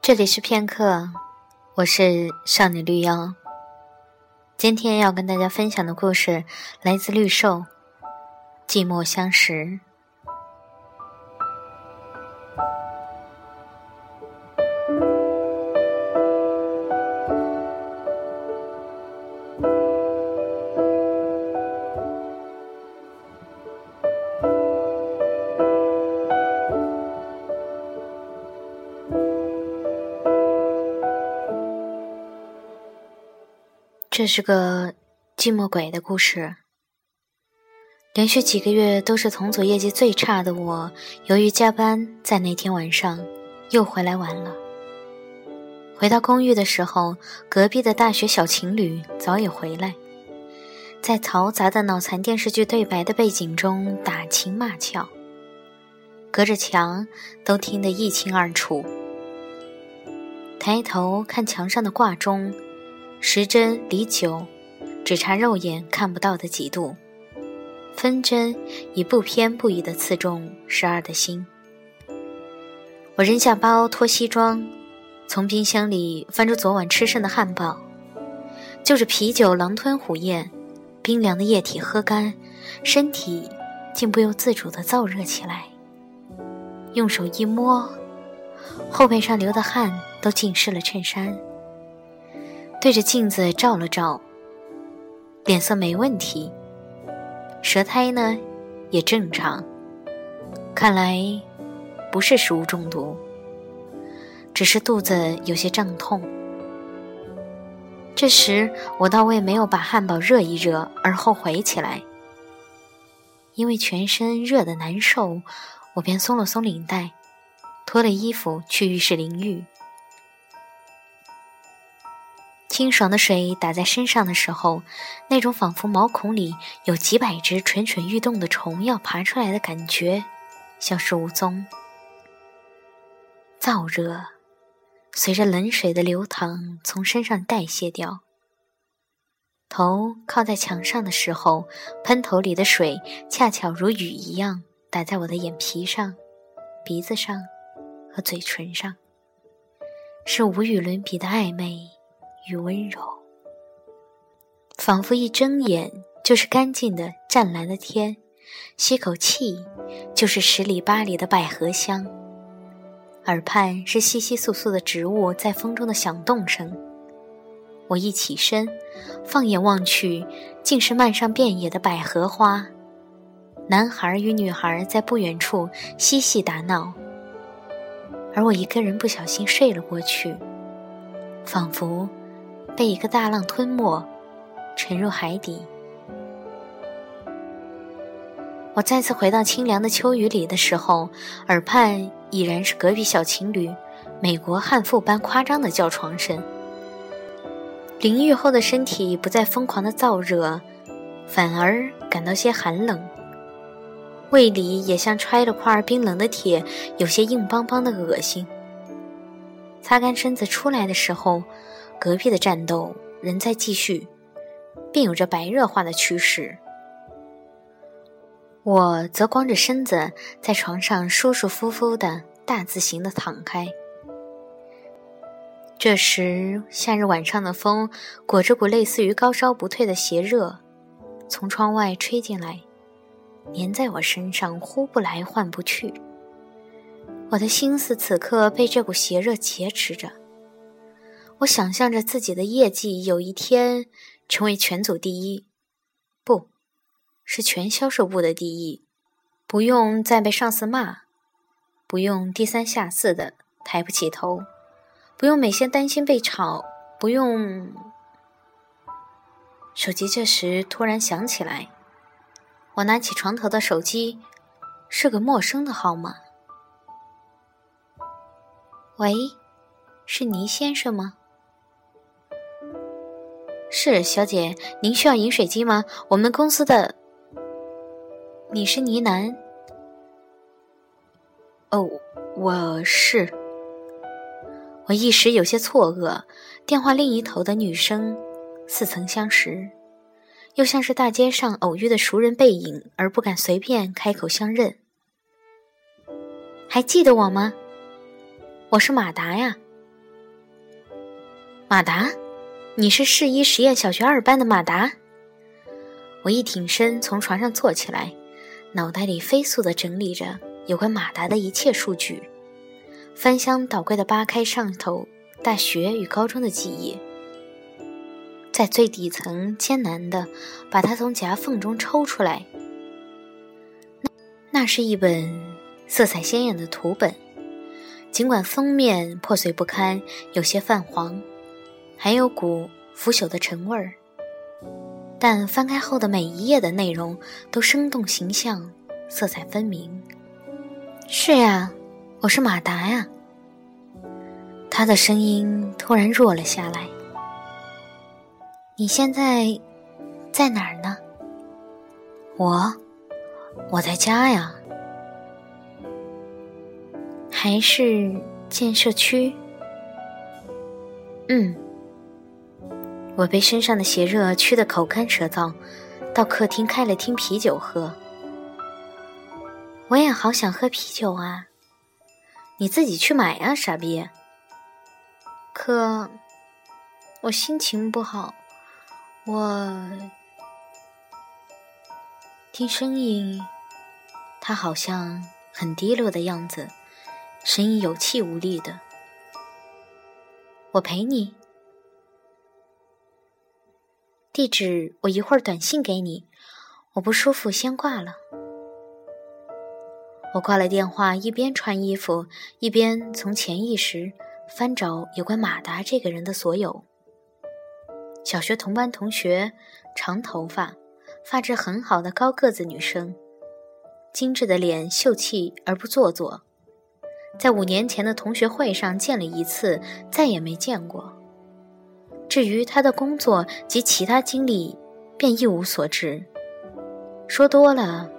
这里是片刻，我是少女绿妖。今天要跟大家分享的故事来自绿瘦，《寂寞相识》。这是个寂寞鬼的故事。连续几个月都是同组业绩最差的我，由于加班，在那天晚上又回来晚了。回到公寓的时候，隔壁的大学小情侣早已回来，在嘈杂的脑残电视剧对白的背景中打情骂俏，隔着墙都听得一清二楚。抬头看墙上的挂钟。时针离九，只差肉眼看不到的几度。分针已不偏不倚地刺中十二的心。我扔下包，脱西装，从冰箱里翻出昨晚吃剩的汉堡，就着啤酒狼吞虎咽，冰凉的液体喝干，身体竟不由自主地燥热起来。用手一摸，后背上流的汗都浸湿了衬衫。对着镜子照了照，脸色没问题，舌苔呢也正常，看来不是食物中毒，只是肚子有些胀痛。这时我倒为没有把汉堡热一热而后悔起来，因为全身热得难受，我便松了松领带，脱了衣服去浴室淋浴。清爽的水打在身上的时候，那种仿佛毛孔里有几百只蠢蠢欲动的虫要爬出来的感觉，消失无踪。燥热随着冷水的流淌从身上代谢掉。头靠在墙上的时候，喷头里的水恰巧如雨一样打在我的眼皮上、鼻子上和嘴唇上，是无与伦比的暧昧。与温柔，仿佛一睁眼就是干净的湛蓝的天，吸口气就是十里八里的百合香，耳畔是稀稀疏疏的植物在风中的响动声。我一起身，放眼望去，竟是漫上遍野的百合花，男孩与女孩在不远处嬉戏打闹，而我一个人不小心睡了过去，仿佛。被一个大浪吞没，沉入海底。我再次回到清凉的秋雨里的时候，耳畔已然是隔壁小情侣美国悍妇般夸张的叫床声。淋浴后的身体不再疯狂的燥热，反而感到些寒冷，胃里也像揣了块冰冷的铁，有些硬邦邦的恶心。擦干身子出来的时候。隔壁的战斗仍在继续，并有着白热化的趋势。我则光着身子在床上舒舒服服的大字形的躺开。这时，夏日晚上的风裹着股类似于高烧不退的邪热，从窗外吹进来，粘在我身上，呼不来唤不去。我的心思此刻被这股邪热劫持着。我想象着自己的业绩有一天成为全组第一，不是全销售部的第一，不用再被上司骂，不用低三下四的抬不起头，不用每天担心被炒，不用。手机这时突然响起来，我拿起床头的手机，是个陌生的号码。喂，是倪先生吗？是小姐，您需要饮水机吗？我们公司的，你是呢喃？哦，我是。我一时有些错愕。电话另一头的女生似曾相识，又像是大街上偶遇的熟人背影，而不敢随便开口相认。还记得我吗？我是马达呀。马达，你是市一实验小学二班的马达。我一挺身从床上坐起来，脑袋里飞速地整理着有关马达的一切数据，翻箱倒柜地扒开上头大学与高中的记忆，在最底层艰难地把它从夹缝中抽出来。那那是一本色彩鲜艳的图本。尽管封面破碎不堪，有些泛黄，还有股腐朽的陈味儿，但翻开后的每一页的内容都生动形象，色彩分明。是呀，我是马达呀。他的声音突然弱了下来。你现在在哪儿呢？我，我在家呀。还是建设区。嗯，我被身上的邪热驱得口干舌燥，到客厅开了听啤酒喝。我也好想喝啤酒啊！你自己去买啊，傻逼！可我心情不好，我听声音，他好像很低落的样子。声音有气无力的，我陪你。地址我一会儿短信给你。我不舒服，先挂了。我挂了电话，一边穿衣服，一边从潜意识翻找有关马达这个人的所有。小学同班同学，长头发，发质很好的高个子女生，精致的脸，秀气而不做作。在五年前的同学会上见了一次，再也没见过。至于他的工作及其他经历，便一无所知。说多了，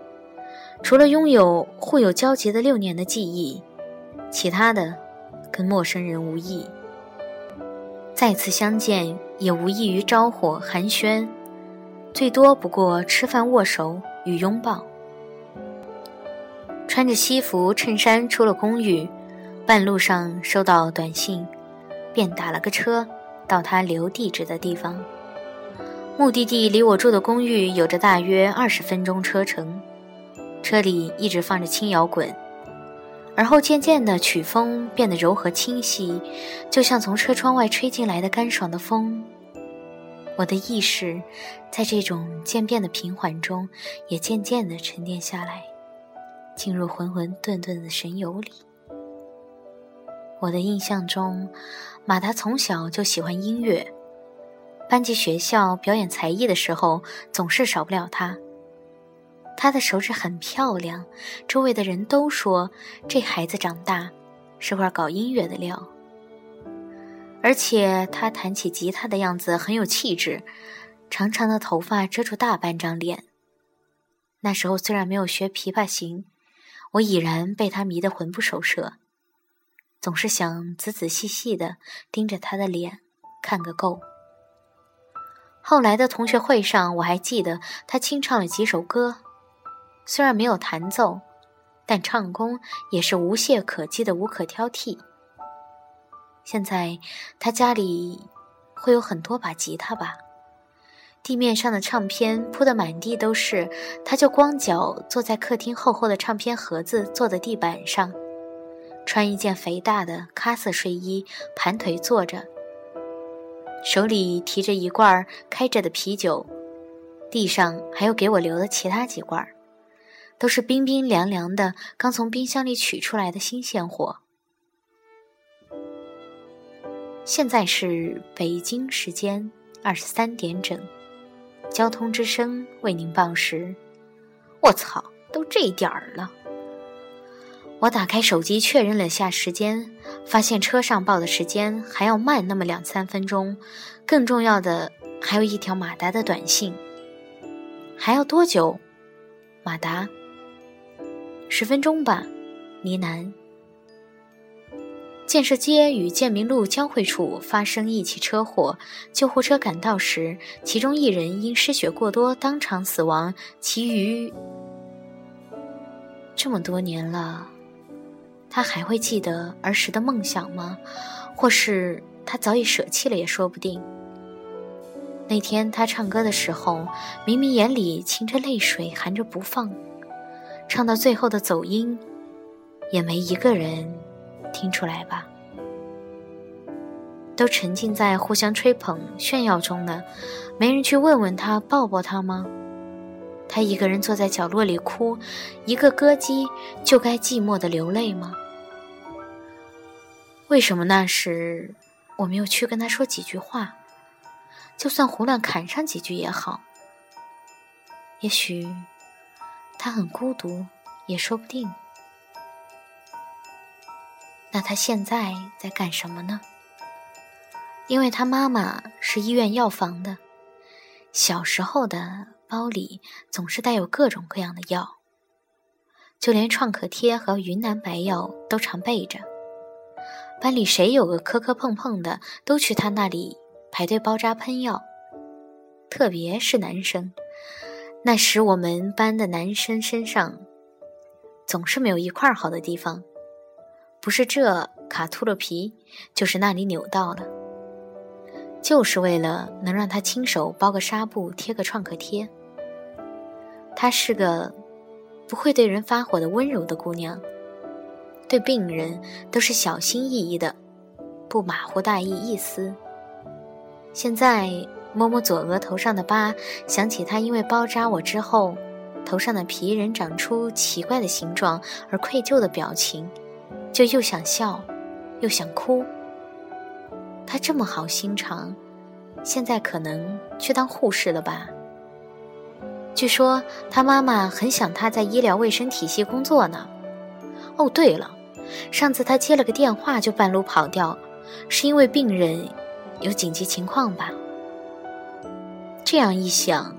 除了拥有互有交集的六年的记忆，其他的跟陌生人无异。再次相见，也无异于招呼寒暄，最多不过吃饭、握手与拥抱。穿着西服衬衫出了公寓，半路上收到短信，便打了个车到他留地址的地方。目的地离我住的公寓有着大约二十分钟车程。车里一直放着轻摇滚，而后渐渐的曲风变得柔和清晰，就像从车窗外吹进来的干爽的风。我的意识在这种渐变的平缓中，也渐渐的沉淀下来。进入浑浑沌沌的神游里。我的印象中，马达从小就喜欢音乐，班级学校表演才艺的时候，总是少不了他。他的手指很漂亮，周围的人都说这孩子长大是块搞音乐的料。而且他弹起吉他的样子很有气质，长长的头发遮住大半张脸。那时候虽然没有学琵琶行。我已然被他迷得魂不守舍，总是想仔仔细细的盯着他的脸看个够。后来的同学会上，我还记得他清唱了几首歌，虽然没有弹奏，但唱功也是无懈可击的，无可挑剔。现在他家里会有很多把吉他吧？地面上的唱片铺得满地都是，他就光脚坐在客厅厚厚的唱片盒子做的地板上，穿一件肥大的咖色睡衣，盘腿坐着，手里提着一罐开着的啤酒，地上还有给我留的其他几罐，都是冰冰凉凉的，刚从冰箱里取出来的新鲜货。现在是北京时间二十三点整。交通之声为您报时。我操，都这点儿了！我打开手机确认了下时间，发现车上报的时间还要慢那么两三分钟。更重要的，还有一条马达的短信。还要多久？马达。十分钟吧，呢喃。建设街与建民路交汇处发生一起车祸，救护车赶到时，其中一人因失血过多当场死亡，其余这么多年了，他还会记得儿时的梦想吗？或是他早已舍弃了也说不定。那天他唱歌的时候，明明眼里噙着泪水，含着不放，唱到最后的走音，也没一个人听出来吧？都沉浸在互相吹捧、炫耀中呢，没人去问问他、抱抱他吗？他一个人坐在角落里哭，一个歌姬就该寂寞的流泪吗？为什么那时我没有去跟他说几句话？就算胡乱砍上几句也好。也许他很孤独，也说不定。那他现在在干什么呢？因为他妈妈是医院药房的，小时候的包里总是带有各种各样的药，就连创可贴和云南白药都常备着。班里谁有个磕磕碰碰的，都去他那里排队包扎喷药。特别是男生，那时我们班的男生身上总是没有一块好的地方，不是这卡秃了皮，就是那里扭到了，就是为了能让他亲手包个纱布贴个创可贴。她是个不会对人发火的温柔的姑娘。对病人都是小心翼翼的，不马虎大意一丝。现在摸摸左额头上的疤，想起他因为包扎我之后，头上的皮仍长出奇怪的形状而愧疚的表情，就又想笑，又想哭。他这么好心肠，现在可能去当护士了吧？据说他妈妈很想他在医疗卫生体系工作呢。哦，对了。上次他接了个电话就半路跑掉，是因为病人有紧急情况吧？这样一想，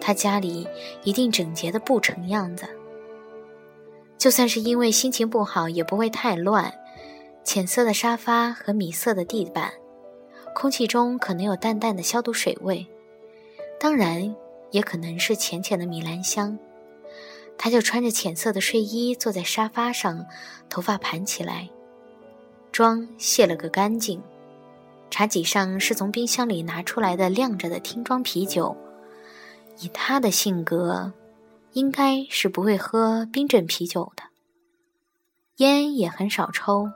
他家里一定整洁的不成样子。就算是因为心情不好，也不会太乱。浅色的沙发和米色的地板，空气中可能有淡淡的消毒水味，当然也可能是浅浅的米兰香。他就穿着浅色的睡衣坐在沙发上，头发盘起来，妆卸了个干净。茶几上是从冰箱里拿出来的晾着的听装啤酒。以他的性格，应该是不会喝冰镇啤酒的。烟也很少抽。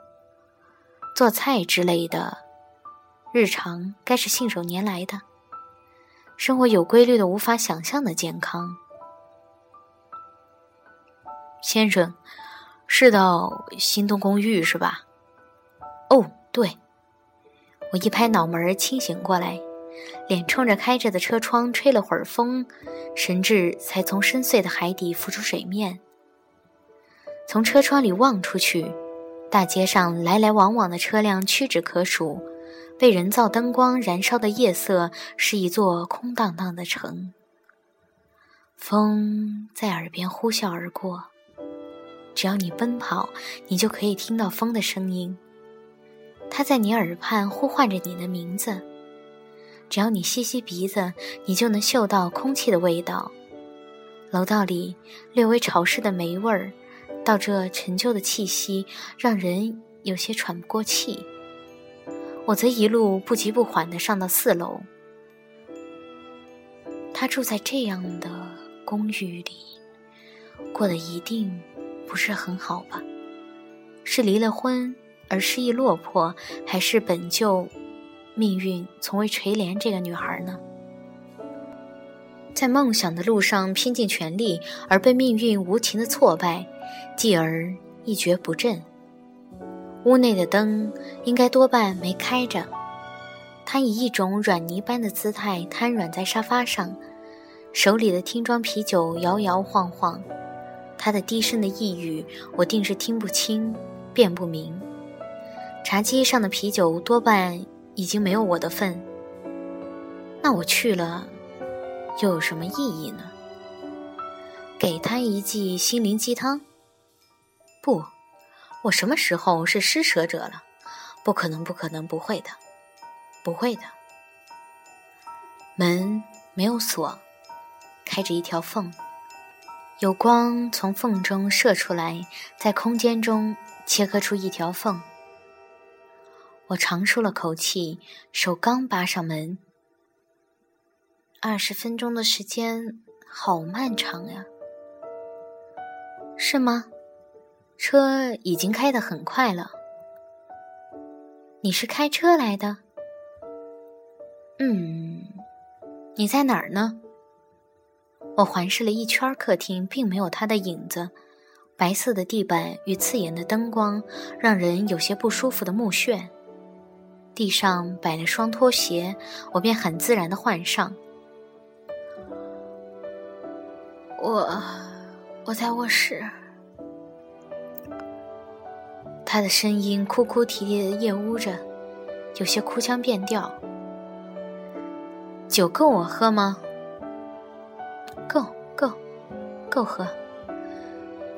做菜之类的，日常该是信手拈来的。生活有规律的无法想象的健康。先生，是到新东公寓是吧？哦，对。我一拍脑门，清醒过来，脸冲着开着的车窗吹了会儿风，神智才从深邃的海底浮出水面。从车窗里望出去，大街上来来往往的车辆屈指可数，被人造灯光燃烧的夜色是一座空荡荡的城。风在耳边呼啸而过。只要你奔跑，你就可以听到风的声音。它在你耳畔呼唤着你的名字。只要你吸吸鼻子，你就能嗅到空气的味道。楼道里略微潮湿的霉味儿，到这陈旧的气息，让人有些喘不过气。我则一路不急不缓地上到四楼。他住在这样的公寓里，过得一定。不是很好吧？是离了婚而失意落魄，还是本就命运从未垂怜这个女孩呢？在梦想的路上拼尽全力，而被命运无情的挫败，继而一蹶不振。屋内的灯应该多半没开着，他以一种软泥般的姿态瘫软在沙发上，手里的听装啤酒摇摇晃晃。他的低声的呓语，我定是听不清，辨不明。茶几上的啤酒多半已经没有我的份。那我去了，又有什么意义呢？给他一剂心灵鸡汤？不，我什么时候是施舍者了？不可能，不可能，不会的，不会的。门没有锁，开着一条缝。有光从缝中射出来，在空间中切割出一条缝。我长舒了口气，手刚扒上门。二十分钟的时间，好漫长呀。是吗？车已经开得很快了。你是开车来的？嗯，你在哪儿呢？我环视了一圈客厅，并没有他的影子。白色的地板与刺眼的灯光，让人有些不舒服的目眩。地上摆了双拖鞋，我便很自然的换上。我，我在卧室。他的声音哭哭啼啼的夜呜着，有些哭腔变调。酒够我喝吗？够够够喝。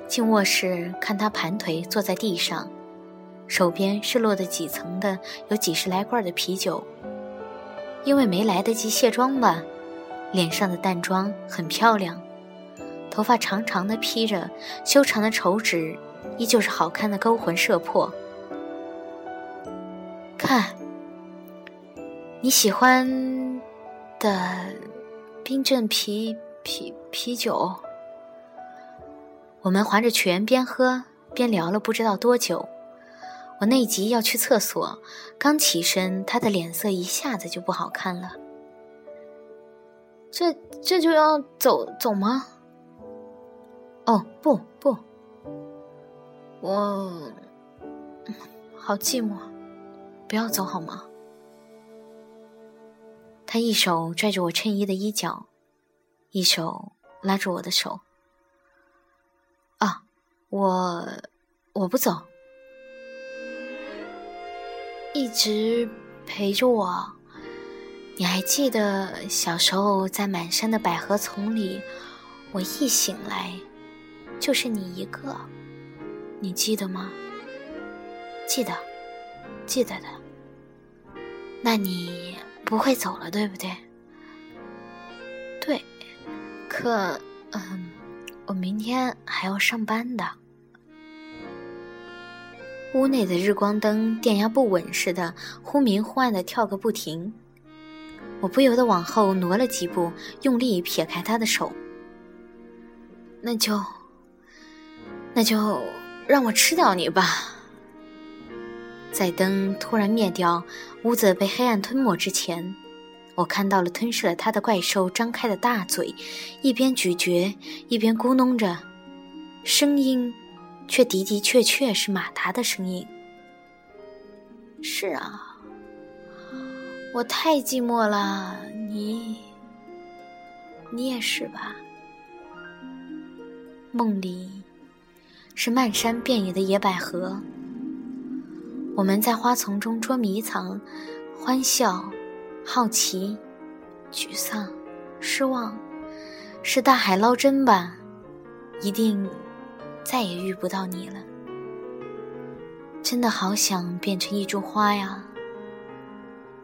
进卧室看他盘腿坐在地上，手边是落得几层的有几十来罐的啤酒。因为没来得及卸妆吧，脸上的淡妆很漂亮，头发长长的披着，修长的手指依旧是好看的勾魂摄魄。看，你喜欢的冰镇啤。啤啤酒，我们划着拳边喝边聊了不知道多久。我内急要去厕所，刚起身，他的脸色一下子就不好看了。这这就要走走吗？哦，不，我好寂寞，不要走好吗？他一手拽着我衬衣的衣角。一手拉住我的手，啊，我我不走，一直陪着我。你还记得小时候在满山的百合丛里，我一醒来就是你一个，你记得吗？记得，记得的。那你不会走了，对不对？对。可，嗯，我明天还要上班的。屋内的日光灯电压不稳似的，忽明忽暗的跳个不停。我不由得往后挪了几步，用力撇开他的手。那就，那就让我吃掉你吧。在灯突然灭掉，屋子被黑暗吞没之前。我看到了吞噬了他的怪兽张开的大嘴，一边咀嚼一边咕哝着，声音却的的确确是马达的声音。是啊，我太寂寞了，你，你也是吧？梦里是漫山遍野的野百合，我们在花丛中捉迷藏，欢笑。好奇、沮丧、失望，是大海捞针吧？一定再也遇不到你了。真的好想变成一株花呀！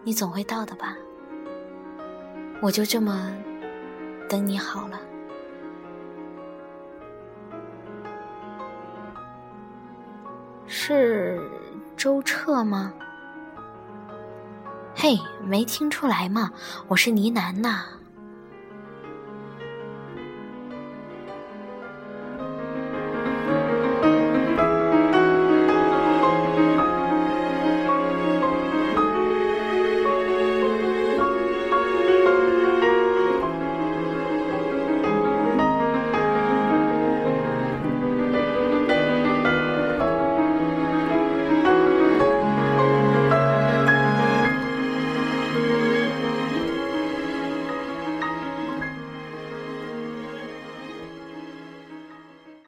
你总会到的吧？我就这么等你好了。是周彻吗？嘿，没听出来吗？我是呢喃呐。